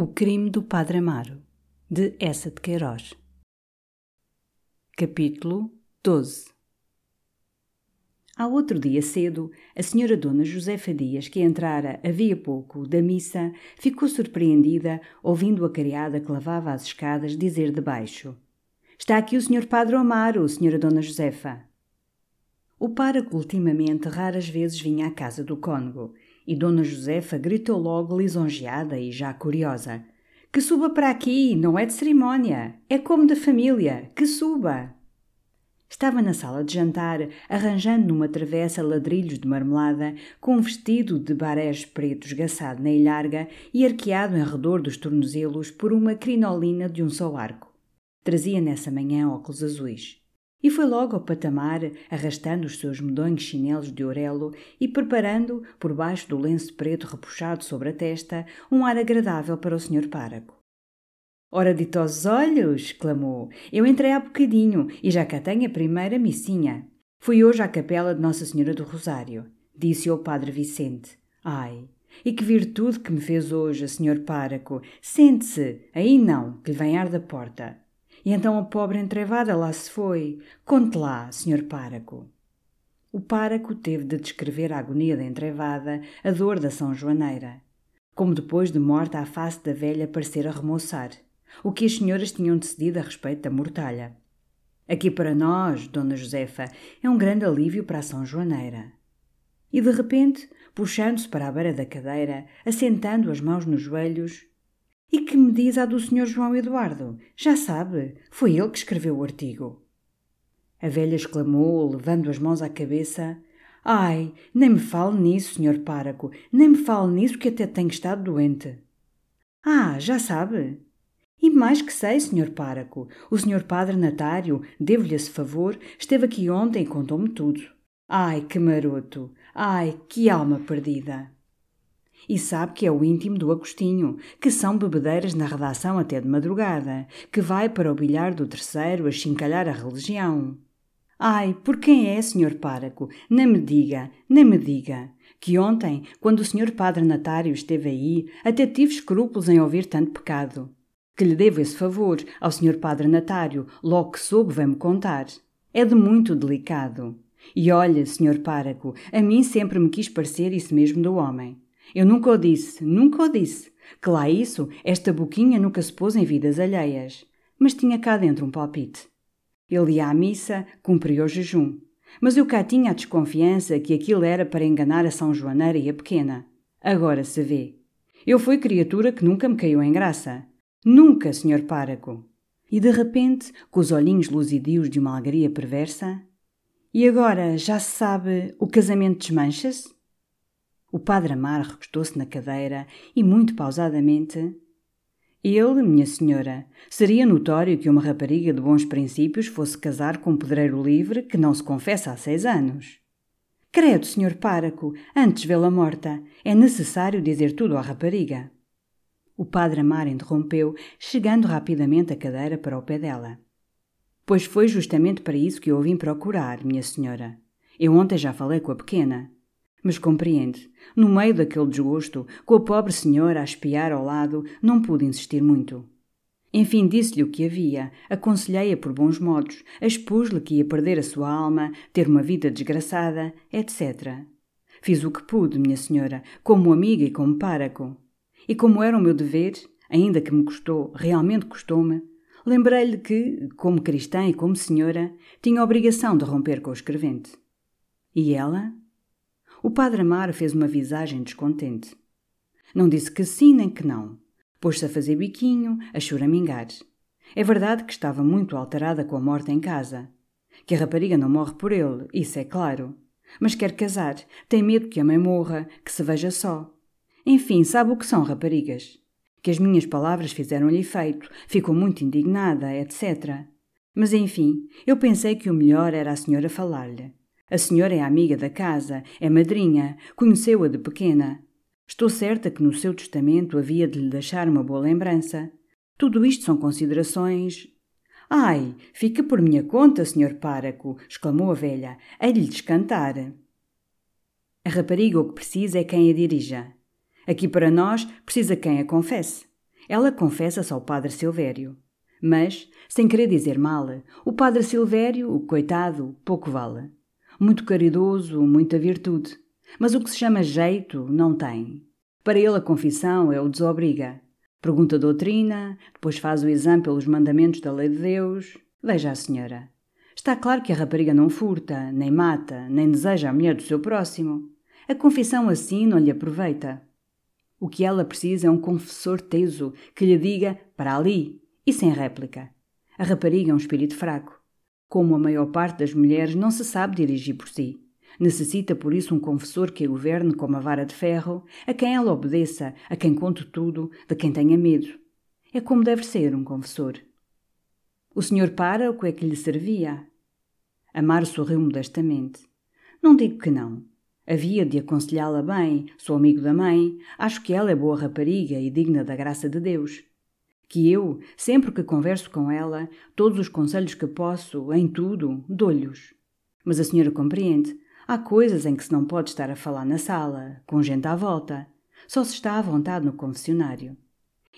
O crime do Padre Amaro, de Essa de Queiroz. Capítulo 12 Ao outro dia cedo, a senhora Dona Josefa Dias, que entrara havia pouco da missa, ficou surpreendida ouvindo a criada que lavava as escadas dizer de baixo: Está aqui o senhor Padre Amaro, senhora Dona Josefa. O pároco ultimamente raras vezes vinha à casa do cônego e Dona Josefa gritou logo lisonjeada e já curiosa. Que suba para aqui, não é de cerimónia, é como da família, que suba! Estava na sala de jantar, arranjando numa travessa ladrilhos de marmelada, com um vestido de barés preto esgaçado na ilharga e arqueado em redor dos tornozelos por uma crinolina de um só arco. Trazia nessa manhã óculos azuis. E foi logo ao patamar, arrastando os seus medonhos chinelos de orelo e preparando, por baixo do lenço preto repuxado sobre a testa, um ar agradável para o senhor páraco. Ora, ditosos olhos! clamou. Eu entrei há bocadinho e já cá tenho a primeira missinha. Fui hoje à capela de Nossa Senhora do Rosário, disse ao padre Vicente. Ai, e que virtude que me fez hoje, senhor páraco! Sente-se! Aí não, que lhe vem ar da porta. E então a pobre entrevada lá se foi. Conte lá, senhor páraco. O páraco teve de descrever a agonia da entrevada, a dor da São Joaneira. Como depois de morta a face da velha parecera remoçar. O que as senhoras tinham decidido a respeito da mortalha. Aqui para nós, Dona Josefa, é um grande alívio para a São Joaneira. E de repente, puxando-se para a beira da cadeira, assentando as mãos nos joelhos, e que me diz a do Sr. João Eduardo? Já sabe, foi ele que escreveu o artigo. A velha exclamou, levando as mãos à cabeça: Ai, nem me fale nisso, Sr. Páraco, nem me fale nisso que até tenho estado doente. Ah, já sabe? E mais que sei, Sr. Páraco, o Sr. Padre Natário, devo-lhe esse favor, esteve aqui ontem e contou-me tudo. Ai, que maroto! Ai, que alma perdida! E sabe que é o íntimo do Agostinho, que são bebedeiras na redação até de madrugada, que vai para o bilhar do terceiro a chincalhar a religião. Ai, por quem é, senhor páraco? Nem me diga, nem me diga. Que ontem, quando o senhor padre Natário esteve aí, até tive escrúpulos em ouvir tanto pecado. Que lhe devo esse favor ao senhor padre Natário, logo que soube vem-me contar. É de muito delicado. E olha, senhor páraco, a mim sempre me quis parecer isso mesmo do homem. Eu nunca o disse, nunca o disse. Que lá isso, esta boquinha nunca se pôs em vidas alheias. Mas tinha cá dentro um palpite. Ele ia à missa, cumpria o jejum. Mas eu cá tinha a desconfiança que aquilo era para enganar a São Joaneira e a pequena. Agora se vê. Eu fui criatura que nunca me caiu em graça. Nunca, senhor páraco. E de repente, com os olhinhos luzidios de uma alegria perversa. E agora já se sabe, o casamento desmancha-se? O padre Amar recostou-se na cadeira e, muito pausadamente, ele, minha senhora, seria notório que uma rapariga de bons princípios fosse casar com um pedreiro livre que não se confessa há seis anos. Credo, senhor páraco, antes vê-la morta, é necessário dizer tudo à rapariga. O padre Amar interrompeu, chegando rapidamente a cadeira para o pé dela. Pois foi justamente para isso que eu vim procurar, minha senhora. Eu ontem já falei com a pequena. Mas compreende, no meio daquele desgosto, com a pobre senhora a espiar ao lado, não pude insistir muito. Enfim, disse-lhe o que havia, aconselhei-a por bons modos, expus-lhe que ia perder a sua alma, ter uma vida desgraçada, etc. Fiz o que pude, minha senhora, como amiga e como páraco. E como era o meu dever, ainda que me custou, realmente custou-me, lembrei-lhe que, como cristã e como senhora, tinha a obrigação de romper com o escrevente. E ela? O padre Amaro fez uma visagem descontente. Não disse que sim nem que não. Pôs-se a fazer biquinho, a choramingar. É verdade que estava muito alterada com a morte em casa. Que a rapariga não morre por ele, isso é claro. Mas quer casar, tem medo que a mãe morra, que se veja só. Enfim, sabe o que são raparigas. Que as minhas palavras fizeram-lhe efeito, ficou muito indignada, etc. Mas enfim, eu pensei que o melhor era a senhora falar-lhe. A senhora é amiga da casa, é madrinha, conheceu-a de pequena. Estou certa que no seu testamento havia de lhe deixar uma boa lembrança. Tudo isto são considerações. Ai, fica por minha conta, senhor páraco, exclamou a velha. Hei-lhe descantar. A rapariga o que precisa é quem a dirija. Aqui para nós precisa quem a confesse. Ela confessa-se ao padre Silvério. Mas, sem querer dizer mal, o padre Silvério, o coitado, pouco vale. Muito caridoso, muita virtude. Mas o que se chama jeito, não tem. Para ele a confissão é o desobriga. Pergunta a doutrina, depois faz o exame pelos mandamentos da lei de Deus. Veja a senhora. Está claro que a rapariga não furta, nem mata, nem deseja a mulher do seu próximo. A confissão assim não lhe aproveita. O que ela precisa é um confessor teso que lhe diga para ali e sem réplica. A rapariga é um espírito fraco. Como a maior parte das mulheres não se sabe dirigir por si. Necessita por isso um confessor que a governe como a vara de ferro, a quem ela obedeça, a quem conte tudo, de quem tenha medo. É como deve ser um confessor. O senhor para o que é que lhe servia? Amar sorriu modestamente. Não digo que não. Havia de aconselhá-la bem, sou amigo da mãe, acho que ela é boa rapariga e digna da graça de Deus. Que eu, sempre que converso com ela, todos os conselhos que posso, em tudo, dou-lhes. Mas a senhora compreende, Há coisas em que se não pode estar a falar na sala, com gente à volta. Só se está à vontade no confessionário.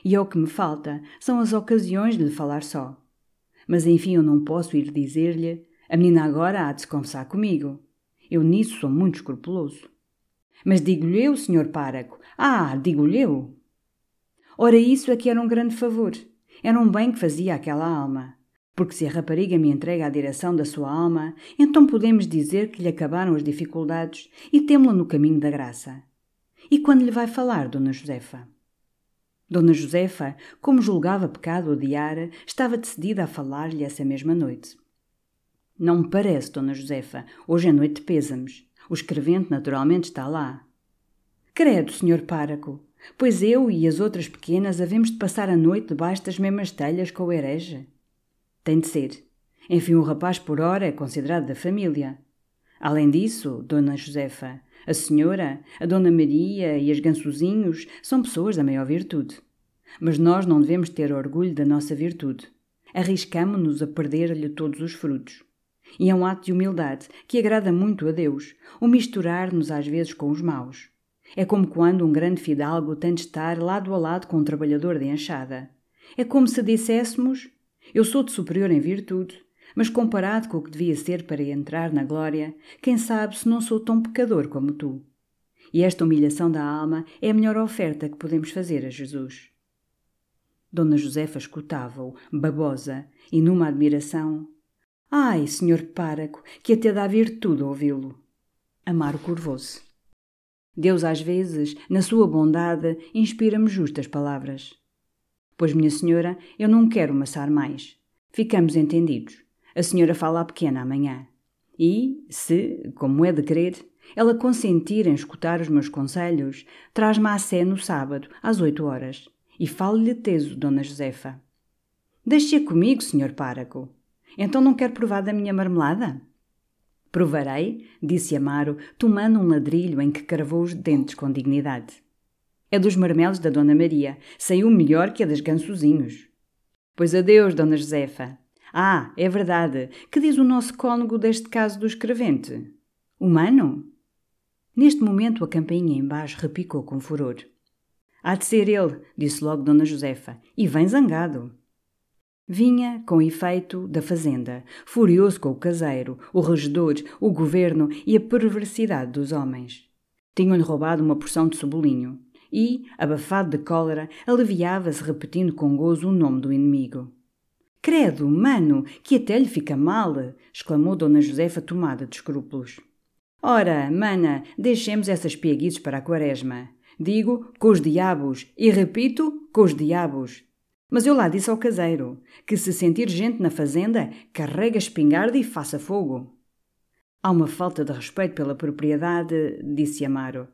E é o que me falta, são as ocasiões de lhe falar só. Mas enfim, eu não posso ir dizer-lhe: a menina agora há de se confessar comigo. Eu nisso sou muito escrupuloso. Mas digo-lhe eu, senhor páraco. Ah, digo-lhe eu. Ora, isso é que era um grande favor. Era um bem que fazia aquela alma. Porque se a rapariga me entrega a direção da sua alma, então podemos dizer que lhe acabaram as dificuldades e temo-la no caminho da graça. E quando lhe vai falar, Dona Josefa? Dona Josefa, como julgava pecado odiar, estava decidida a falar-lhe essa mesma noite. Não me parece, Dona Josefa. Hoje é noite de pêsames. O escrevente naturalmente está lá. Credo, senhor páraco. Pois eu e as outras pequenas havemos de passar a noite debaixo das mesmas telhas com o herege. Tem de ser. Enfim, o rapaz por hora é considerado da família. Além disso, Dona Josefa, a senhora, a Dona Maria e as gansozinhos são pessoas da maior virtude. Mas nós não devemos ter orgulho da nossa virtude. Arriscamo-nos a perder-lhe todos os frutos. E é um ato de humildade que agrada muito a Deus, o misturar-nos às vezes com os maus. É como quando um grande fidalgo tem de estar lado a lado com um trabalhador de enxada. É como se disséssemos: eu sou de superior em virtude, mas comparado com o que devia ser para entrar na glória, quem sabe se não sou tão pecador como tu. E esta humilhação da alma é a melhor oferta que podemos fazer a Jesus. Dona Josefa escutava-o, babosa, e numa admiração. Ai, senhor páraco, que até dá virtude ouvi-lo. Amaro curvou-se. Deus, às vezes, na sua bondade, inspira-me justas palavras. Pois, minha senhora, eu não quero maçar mais. Ficamos entendidos. A senhora fala à pequena amanhã. E, se, como é de querer, ela consentir em escutar os meus conselhos, traz-me à sé no sábado, às oito horas. E fale-lhe teso, Dona Josefa. Deixe-a comigo, senhor páraco. Então não quer provar da minha marmelada? Provarei, disse Amaro, tomando um ladrilho em que cravou os dentes com dignidade. É dos marmelos da Dona Maria. Saiu melhor que a das gansozinhos. Pois adeus, Dona Josefa. Ah, é verdade. Que diz o nosso cônego deste caso do escrevente? Humano? Neste momento a campainha embaixo repicou com furor. Há de ser ele, disse logo Dona Josefa, e vem zangado. Vinha, com efeito, da fazenda, furioso com o caseiro, o regedor, o governo e a perversidade dos homens. Tinham-lhe roubado uma porção de cebolinho e, abafado de cólera, aliviava-se repetindo com gozo o nome do inimigo. Credo, mano, que até lhe fica mal! exclamou Dona Josefa tomada de escrúpulos. Ora, mana, deixemos essas piaguices para a quaresma. Digo, com os diabos, e repito, com os diabos. Mas eu lá disse ao caseiro que se sentir gente na fazenda, carrega a espingarda e faça fogo. Há uma falta de respeito pela propriedade, disse Amaro.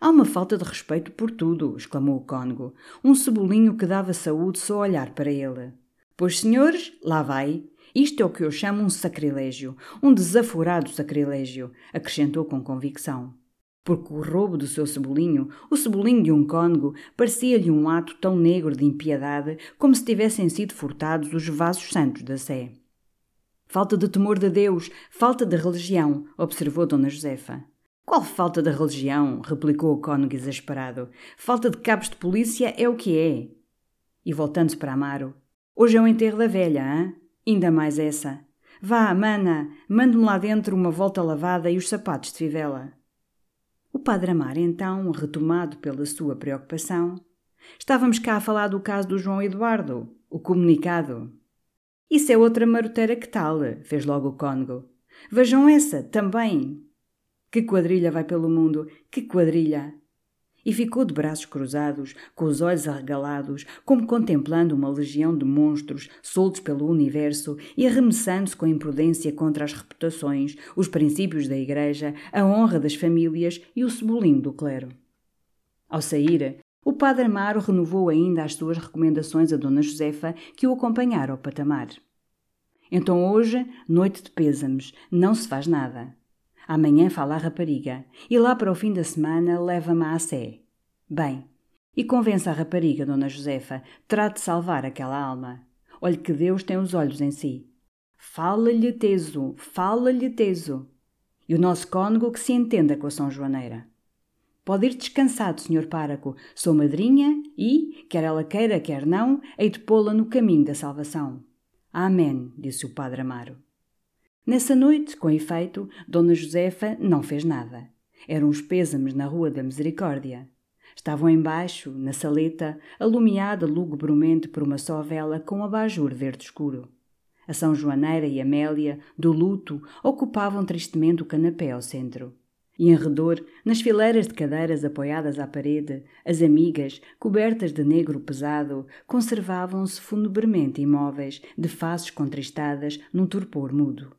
Há uma falta de respeito por tudo, exclamou o cônego, um cebolinho que dava saúde só olhar para ele. Pois, senhores, lá vai. Isto é o que eu chamo um sacrilégio, um desaforado sacrilégio, acrescentou com convicção. Porque o roubo do seu cebolinho, o cebolinho de um cônego, parecia-lhe um ato tão negro de impiedade como se tivessem sido furtados os vasos santos da Sé. Falta de temor de Deus, falta de religião, observou Dona Josefa. Qual falta de religião? replicou o cônego exasperado. Falta de cabos de polícia é o que é. E voltando-se para Amaro: Hoje é o enterro da velha, hã? Ainda mais essa. Vá, mana, mande-me lá dentro uma volta lavada e os sapatos de fivela. O padre Amaro, então, retomado pela sua preocupação, estávamos cá a falar do caso do João Eduardo, o comunicado. Isso é outra maroteira que tal, fez logo o cônego. Vejam essa, também. Que quadrilha vai pelo mundo, que quadrilha! E ficou de braços cruzados, com os olhos arregalados, como contemplando uma legião de monstros soltos pelo universo e arremessando-se com imprudência contra as reputações, os princípios da Igreja, a honra das famílias e o cebolinho do clero. Ao sair, o padre Amaro renovou ainda as suas recomendações a Dona Josefa, que o acompanhara ao patamar. Então hoje, noite de pêsames, não se faz nada. Amanhã fala a rapariga e lá para o fim da semana leva-me à sé. Bem, e convença a rapariga, Dona Josefa, trate de salvar aquela alma. Olhe que Deus tem os olhos em si. Fala-lhe teso, fala-lhe teso. E o nosso cônego que se entenda com a São Joaneira. Pode ir descansado, senhor páraco. Sou madrinha e, quer ela queira, quer não, hei de pô-la no caminho da salvação. Amém, disse o padre Amaro. Nessa noite, com efeito, Dona Josefa não fez nada. Eram os pêsames na Rua da Misericórdia. Estavam embaixo, na saleta, alumiada lugubremente por uma só vela com um abajur verde escuro. A São Joaneira e Amélia, do luto, ocupavam tristemente o canapé ao centro. E em redor, nas fileiras de cadeiras apoiadas à parede, as amigas, cobertas de negro pesado, conservavam-se funebremente imóveis, de faces contristadas, num torpor mudo.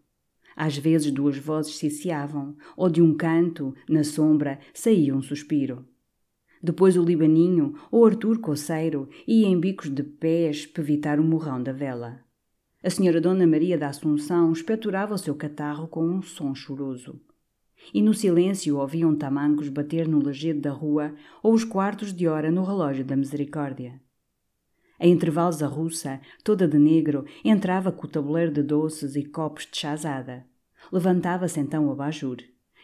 Às vezes duas vozes ciciavam, ou de um canto, na sombra, saía um suspiro. Depois o Libaninho, ou Artur Coceiro, ia em bicos de pés pevitar o morrão da vela. A senhora Dona Maria da Assunção espeturava o seu catarro com um som choroso. E no silêncio ouviam tamancos bater no lajedo da rua ou os quartos de hora no relógio da misericórdia. A intervalos a russa, toda de negro, entrava com o tabuleiro de doces e copos de chazada. Levantava-se então o abajur.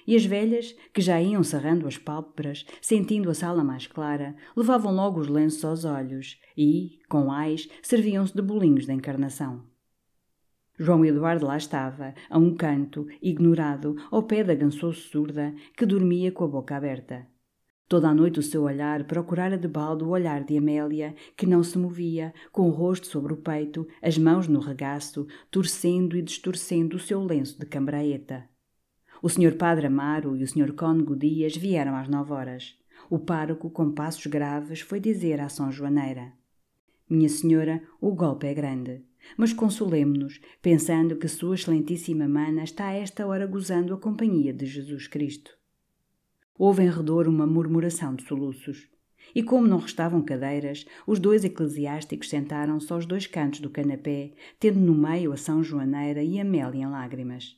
E as velhas, que já iam cerrando as pálpebras, sentindo a sala mais clara, levavam logo os lenços aos olhos e, com ais, serviam-se de bolinhos da encarnação. João Eduardo lá estava, a um canto, ignorado, ao pé da gansoso surda, que dormia com a boca aberta. Toda a noite o seu olhar procurara de balde o olhar de Amélia, que não se movia, com o rosto sobre o peito, as mãos no regaço, torcendo e distorcendo o seu lenço de cambraeta. O senhor Padre Amaro e o senhor Cônego Dias vieram às nove horas. O pároco, com passos graves, foi dizer à São Joaneira: Minha senhora, o golpe é grande. Mas consolemo-nos, pensando que Sua Excelentíssima Mana está a esta hora gozando a companhia de Jesus Cristo. Houve em redor uma murmuração de soluços. E como não restavam cadeiras, os dois eclesiásticos sentaram-se aos dois cantos do canapé, tendo no meio a São Joaneira e Amélia em lágrimas.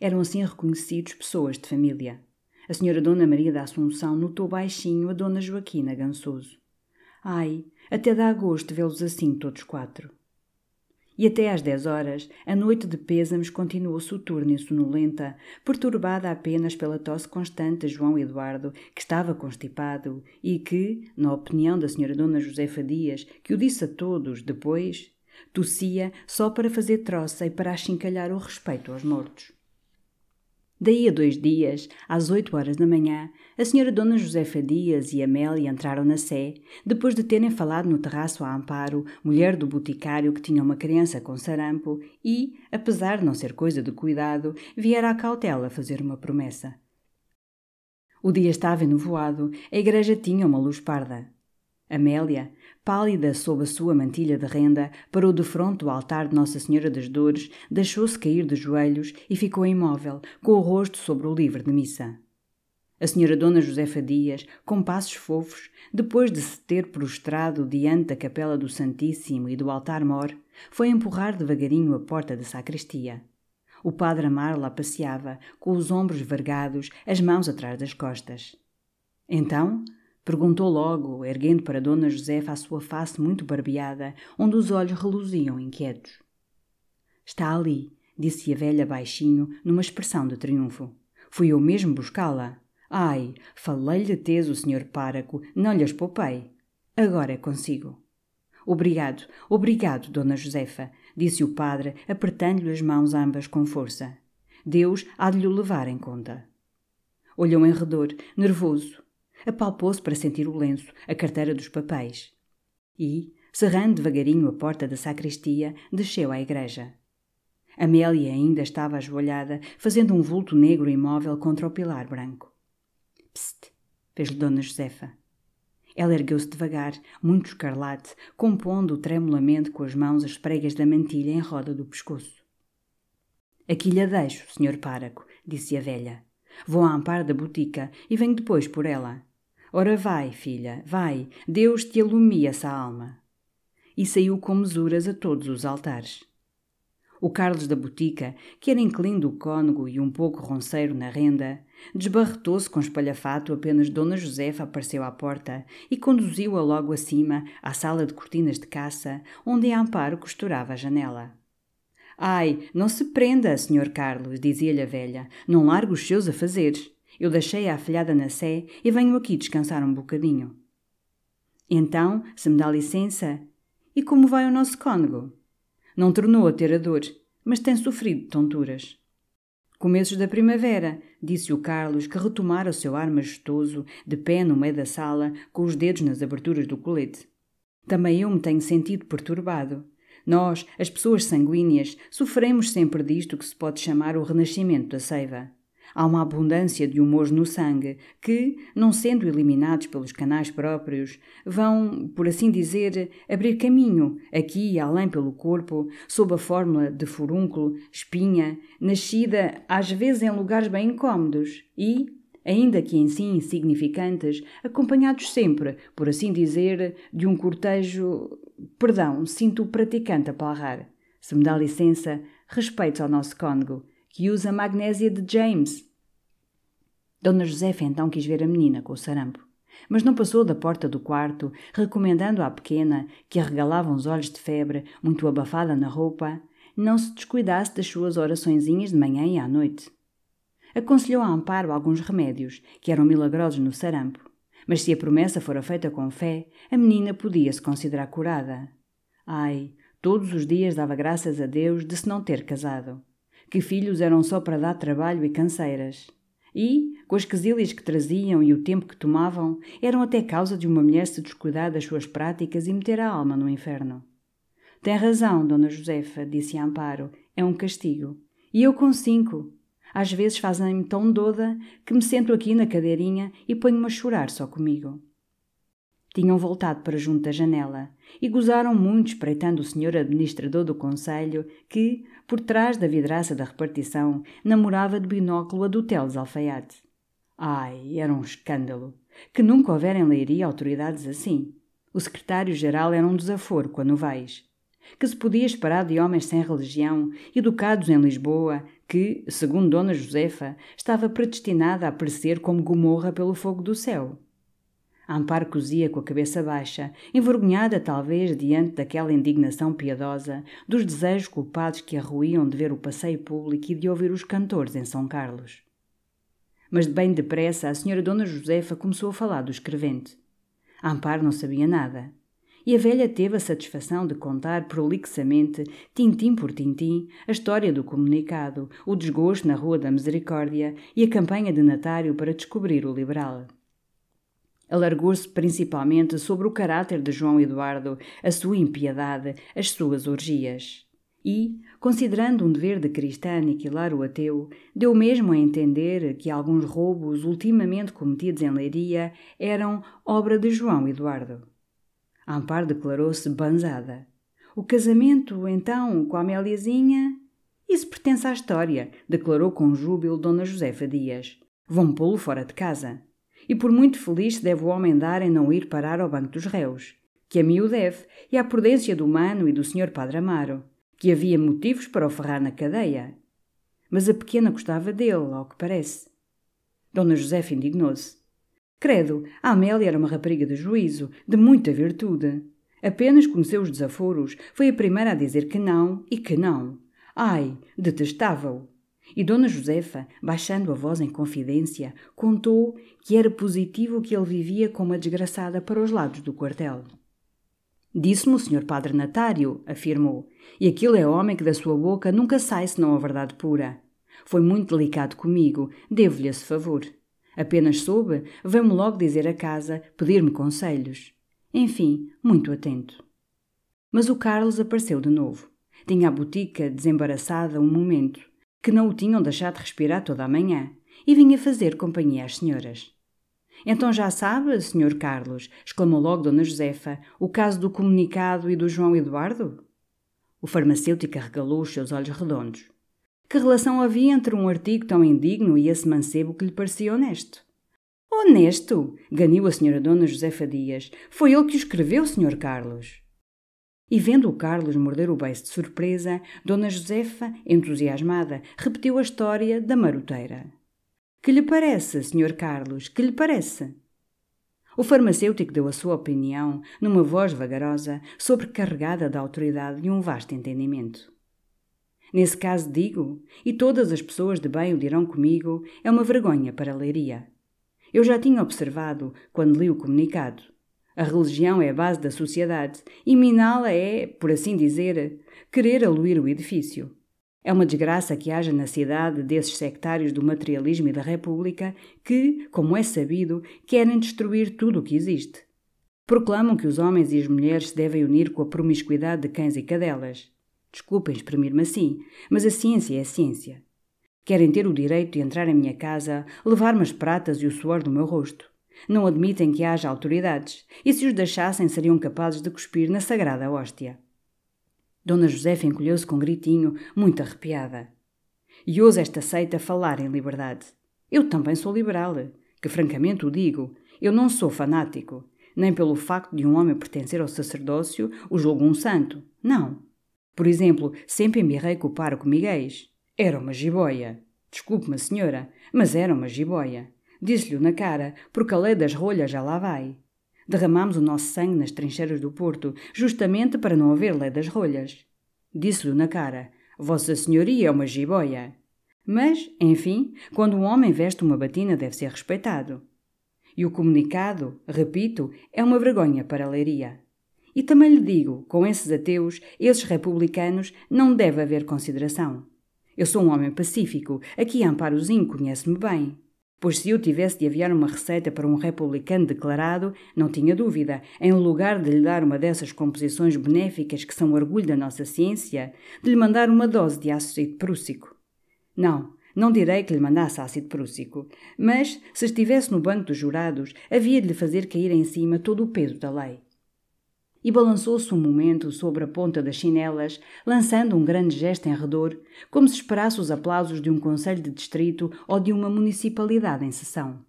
Eram assim reconhecidos pessoas de família. A senhora Dona Maria da Assunção notou baixinho a Dona Joaquina Gansoso. Ai, até dá gosto vê-los assim todos quatro. E até às dez horas, a noite de pêsames continuou soturna e sonolenta, perturbada apenas pela tosse constante de João Eduardo, que estava constipado e que, na opinião da senhora Dona Josefa Dias, que o disse a todos depois, tossia só para fazer troça e para achincalhar o respeito aos mortos. Daí a dois dias, às oito horas da manhã, a senhora Dona Josefa Dias e Amélia entraram na Sé, depois de terem falado no terraço a Amparo, mulher do boticário que tinha uma criança com sarampo, e, apesar de não ser coisa de cuidado, viera à cautela fazer uma promessa. O dia estava enovoado, a igreja tinha uma luz parda. Amélia, pálida sob a sua mantilha de renda, parou de fronte do altar de Nossa Senhora das Dores, deixou-se cair de joelhos e ficou imóvel, com o rosto sobre o livro de missa. A senhora Dona Josefa Dias, com passos fofos, depois de se ter prostrado diante da capela do Santíssimo e do altar-mor, foi empurrar devagarinho a porta da sacristia. O padre Amar lá passeava, com os ombros vergados, as mãos atrás das costas. Então, Perguntou logo, erguendo para Dona Josefa a sua face muito barbeada, onde os olhos reluziam inquietos. Está ali, disse a velha baixinho, numa expressão de triunfo. Fui eu mesmo buscá-la. Ai, falei-lhe teso, senhor páraco, não lhe as poupei. Agora é consigo. Obrigado, obrigado, Dona Josefa, disse o padre, apertando-lhe as mãos ambas com força. Deus há de lhe levar em conta. Olhou em redor, nervoso. Apalpou-se para sentir o lenço, a carteira dos papéis. E, cerrando devagarinho a porta da sacristia, desceu à igreja. Amélia ainda estava ajoelhada, fazendo um vulto negro imóvel contra o pilar branco. Psst! fez-lhe Dona Josefa. Ela ergueu-se devagar, muito escarlate, compondo tremulamente com as mãos as pregas da mantilha em roda do pescoço. Aqui lhe deixo, senhor páraco, disse a velha. Vou à amparo da botica e venho depois por ela. Ora vai, filha, vai, Deus te alumia essa alma. E saiu com mesuras a todos os altares. O Carlos da Botica, que era inclindo o cônego e um pouco ronceiro na renda, desbarretou-se com espalhafato apenas Dona Josefa apareceu à porta e conduziu-a logo acima à sala de cortinas de caça, onde Amparo costurava a janela. Ai, não se prenda, Sr. Carlos, dizia-lhe a velha, não largue os seus afazeres. Eu deixei a afilhada na sé e venho aqui descansar um bocadinho. Então, se me dá licença, e como vai o nosso cônego? Não tornou a ter a dor, mas tem sofrido tonturas. Começos da primavera, disse o Carlos, que retomara o seu ar majestoso, de pé no meio da sala, com os dedos nas aberturas do colete. Também eu me tenho sentido perturbado. Nós, as pessoas sanguíneas, sofremos sempre disto que se pode chamar o renascimento da seiva. Há uma abundância de humores no sangue que, não sendo eliminados pelos canais próprios, vão, por assim dizer, abrir caminho, aqui e além pelo corpo, sob a fórmula de furúnculo, espinha, nascida às vezes em lugares bem incômodos e, ainda que em si insignificantes, acompanhados sempre, por assim dizer, de um cortejo. Perdão, sinto o praticante a palrar. Se me dá licença, respeito ao nosso cônego, que usa magnésia de James, Dona Josefa então quis ver a menina com o sarampo, mas não passou da porta do quarto, recomendando à pequena, que arregalava uns olhos de febre, muito abafada na roupa, não se descuidasse das suas oraçõezinhas de manhã e à noite. Aconselhou a Amparo alguns remédios, que eram milagrosos no sarampo, mas se a promessa fora feita com fé, a menina podia se considerar curada. Ai, todos os dias dava graças a Deus de se não ter casado. Que filhos eram só para dar trabalho e canseiras e, com as quesílias que traziam e o tempo que tomavam, eram até causa de uma mulher se descuidar das suas práticas e meter a alma no inferno. Tem razão, Dona Josefa, disse Amparo, é um castigo. E eu com cinco. Às vezes fazem-me tão doda que me sento aqui na cadeirinha e ponho-me a chorar só comigo. Tinham voltado para junto da janela e gozaram muito espreitando o senhor administrador do conselho que, por trás da vidraça da repartição, namorava de binóculo a do Teles Alfaiate. Ai, era um escândalo! Que nunca houvera em Leiria autoridades assim. O secretário-geral era um desaforo quando vais. Que se podia esperar de homens sem religião, educados em Lisboa, que, segundo Dona Josefa, estava predestinada a aparecer como gomorra pelo fogo do céu. Amparo cozia com a cabeça baixa, envergonhada talvez diante daquela indignação piedosa, dos desejos culpados que a de ver o passeio público e de ouvir os cantores em São Carlos. Mas bem depressa a senhora Dona Josefa começou a falar do escrevente. Amparo não sabia nada. E a velha teve a satisfação de contar prolixamente, tintim por tintim, a história do comunicado, o desgosto na Rua da Misericórdia e a campanha de Natário para descobrir o liberal. Alargou-se principalmente sobre o caráter de João Eduardo, a sua impiedade, as suas orgias. E, considerando um dever de cristã aniquilar o ateu, deu mesmo a entender que alguns roubos ultimamente cometidos em Leiria eram obra de João Eduardo. Ampar declarou-se banzada. O casamento, então, com a Améliazinha? Isso pertence à história, declarou com júbilo Dona Josefa Dias. Vão pô-lo fora de casa. E por muito feliz deve o homem dar em não ir parar ao banco dos réus, que a mim o deve, e à prudência do mano e do senhor Padre Amaro, que havia motivos para o ferrar na cadeia. Mas a pequena gostava dele, ao que parece. Dona Josefa indignou-se. Credo, a Amélia era uma rapariga de juízo, de muita virtude. Apenas conheceu os desaforos, foi a primeira a dizer que não e que não. Ai, detestava-o. E Dona Josefa, baixando a voz em confidência, contou que era positivo que ele vivia como uma desgraçada para os lados do quartel. Disse-me o senhor padre Natário, afirmou, e aquilo é homem que da sua boca nunca sai senão a verdade pura. Foi muito delicado comigo, devo-lhe esse favor. Apenas soube, veio-me logo dizer a casa, pedir-me conselhos. Enfim, muito atento. Mas o Carlos apareceu de novo. Tinha a botica desembaraçada um momento, que não o tinham deixado respirar toda a manhã, e vinha fazer companhia às senhoras. Então já sabe, Sr. Carlos, exclamou logo Dona Josefa, o caso do comunicado e do João Eduardo? O farmacêutico arregalou os seus olhos redondos. Que relação havia entre um artigo tão indigno e esse mancebo que lhe parecia honesto? Honesto! ganiu a senhora Dona Josefa Dias. Foi ele que o escreveu, Sr. Carlos. E vendo o Carlos morder o beiço de surpresa, Dona Josefa, entusiasmada, repetiu a história da maroteira. Que lhe parece, Sr. Carlos? Que lhe parece? O farmacêutico deu a sua opinião, numa voz vagarosa, sobrecarregada da autoridade e um vasto entendimento. Nesse caso digo, e todas as pessoas de bem o dirão comigo, é uma vergonha para a leiria. Eu já tinha observado, quando li o comunicado. A religião é a base da sociedade e miná-la é, por assim dizer, querer aluir o edifício. É uma desgraça que haja na cidade desses sectários do materialismo e da república que, como é sabido, querem destruir tudo o que existe. Proclamam que os homens e as mulheres se devem unir com a promiscuidade de cães e cadelas. Desculpem exprimir-me assim, mas a ciência é a ciência. Querem ter o direito de entrar em minha casa, levar-me as pratas e o suor do meu rosto. Não admitem que haja autoridades, e se os deixassem seriam capazes de cuspir na sagrada hóstia. Dona Josefa encolheu-se com um gritinho, muito arrepiada. E ouso esta seita falar em liberdade. Eu também sou liberal, que francamente o digo. Eu não sou fanático, nem pelo facto de um homem pertencer ao sacerdócio o julgo um santo. Não. Por exemplo, sempre embirrei com o pároco Miguel. Era uma jiboia. Desculpe-me, senhora, mas era uma jiboia. Disse-lhe na cara, porque a lei das rolhas já lá vai. Derramamos o nosso sangue nas trincheiras do Porto, justamente para não haver lei das rolhas. Disse-lhe na cara: Vossa Senhoria é uma jiboia. Mas, enfim, quando um homem veste uma batina, deve ser respeitado. E o comunicado, repito, é uma vergonha para a leiria. E também lhe digo, com esses ateus, esses republicanos, não deve haver consideração. Eu sou um homem pacífico, aqui Amparozinho conhece-me bem. Pois se eu tivesse de aviar uma receita para um republicano declarado, não tinha dúvida, em lugar de lhe dar uma dessas composições benéficas que são orgulho da nossa ciência, de lhe mandar uma dose de ácido prússico. Não, não direi que lhe mandasse ácido prússico, mas, se estivesse no banco dos jurados, havia de lhe fazer cair em cima todo o peso da lei e balançou-se um momento sobre a ponta das chinelas, lançando um grande gesto em redor, como se esperasse os aplausos de um conselho de distrito ou de uma municipalidade em sessão.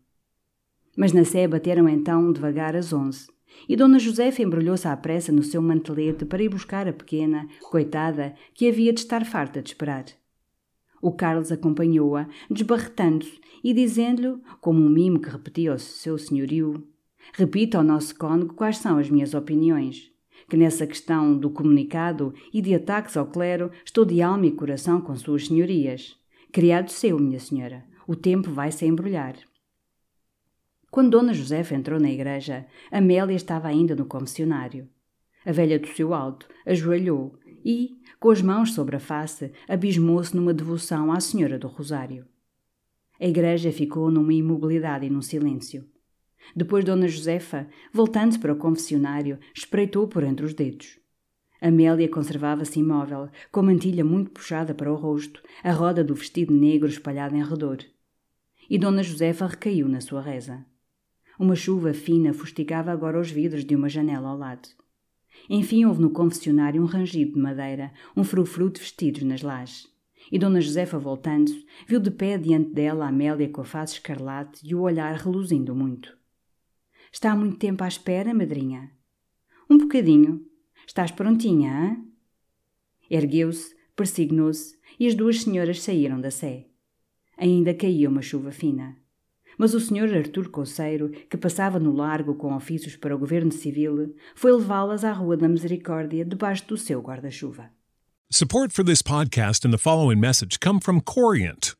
Mas na Sé bateram então devagar as onze, e Dona Josefa embrulhou-se à pressa no seu mantelete para ir buscar a pequena, coitada, que havia de estar farta de esperar. O Carlos acompanhou-a, desbarretando-se e dizendo-lhe, como um mimo que repetia ao seu senhorio, Repito ao nosso cônego quais são as minhas opiniões. Que nessa questão do comunicado e de ataques ao clero estou de alma e coração com suas senhorias. Criado seu, minha senhora, o tempo vai-se embrulhar. Quando Dona Josefa entrou na igreja, Amélia estava ainda no confessionário. A velha tossiu alto, ajoelhou e, com as mãos sobre a face, abismou-se numa devoção à Senhora do Rosário. A igreja ficou numa imobilidade e num silêncio. Depois Dona Josefa, voltando para o confessionário, espreitou por entre os dedos. Amélia conservava-se imóvel, com a mantilha muito puxada para o rosto, a roda do vestido negro espalhada em redor. E Dona Josefa recaiu na sua reza. Uma chuva fina fustigava agora os vidros de uma janela ao lado. Enfim houve no confessionário um rangido de madeira, um frufru de vestidos nas lajes. E Dona Josefa, voltando-se, viu de pé diante dela Amélia com a face escarlate e o olhar reluzindo muito. Está há muito tempo à espera, madrinha? Um bocadinho. Estás prontinha, hã? Ergueu-se, persignou-se e as duas senhoras saíram da sé. Ainda caía uma chuva fina. Mas o senhor Artur Coceiro, que passava no largo com ofícios para o governo civil, foi levá-las à Rua da Misericórdia debaixo do seu guarda-chuva. Support for this podcast and the following message come from Corient